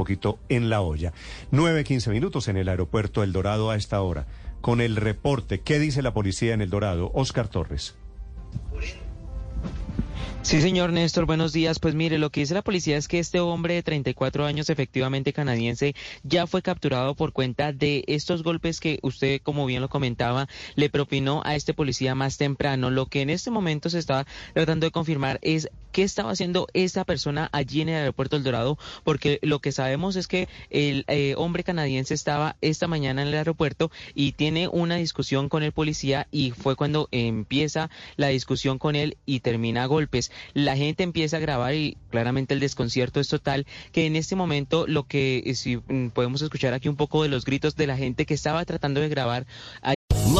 Poquito en la olla. 9, 15 minutos en el aeropuerto El Dorado a esta hora. Con el reporte, ¿qué dice la policía en El Dorado? Oscar Torres. Sí, señor Néstor, buenos días. Pues mire, lo que dice la policía es que este hombre de 34 años, efectivamente canadiense, ya fue capturado por cuenta de estos golpes que usted, como bien lo comentaba, le propinó a este policía más temprano. Lo que en este momento se está tratando de confirmar es qué estaba haciendo esta persona allí en el aeropuerto El Dorado, porque lo que sabemos es que el eh, hombre canadiense estaba esta mañana en el aeropuerto y tiene una discusión con el policía y fue cuando empieza la discusión con él y termina a golpes la gente empieza a grabar y claramente el desconcierto es total, que en este momento lo que eh, si mm, podemos escuchar aquí un poco de los gritos de la gente que estaba tratando de grabar.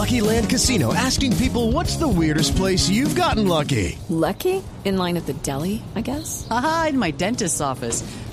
Lucky Land Casino asking people what's the weirdest place you've gotten lucky? Lucky? In line at the deli, I guess. Aha, in my dentist's office.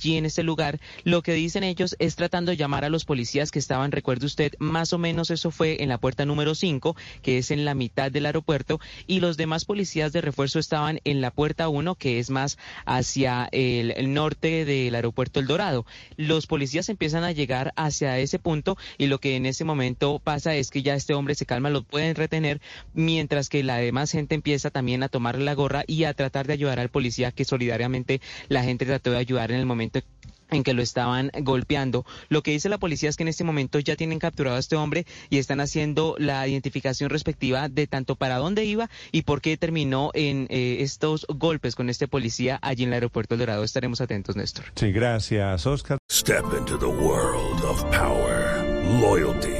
Allí en este lugar, lo que dicen ellos es tratando de llamar a los policías que estaban, recuerde usted, más o menos eso fue en la puerta número 5, que es en la mitad del aeropuerto, y los demás policías de refuerzo estaban en la puerta 1, que es más hacia el, norte del aeropuerto El Dorado. Los policías empiezan a llegar hacia ese punto y lo que en ese momento pasa es que ya este hombre se calma, lo pueden retener, mientras que la demás gente empieza también a tomarle la gorra y a tratar de ayudar al policía que solidariamente la gente trató de ayudar en el momento en que lo estaban golpeando. Lo que dice la policía es que en este momento ya tienen capturado a este hombre y están haciendo la identificación respectiva de tanto para dónde iba y por qué terminó en eh, estos golpes con este policía allí en el aeropuerto del Dorado. Estaremos atentos, Néstor. Sí, gracias, Oscar. Step into the world of power, loyalty,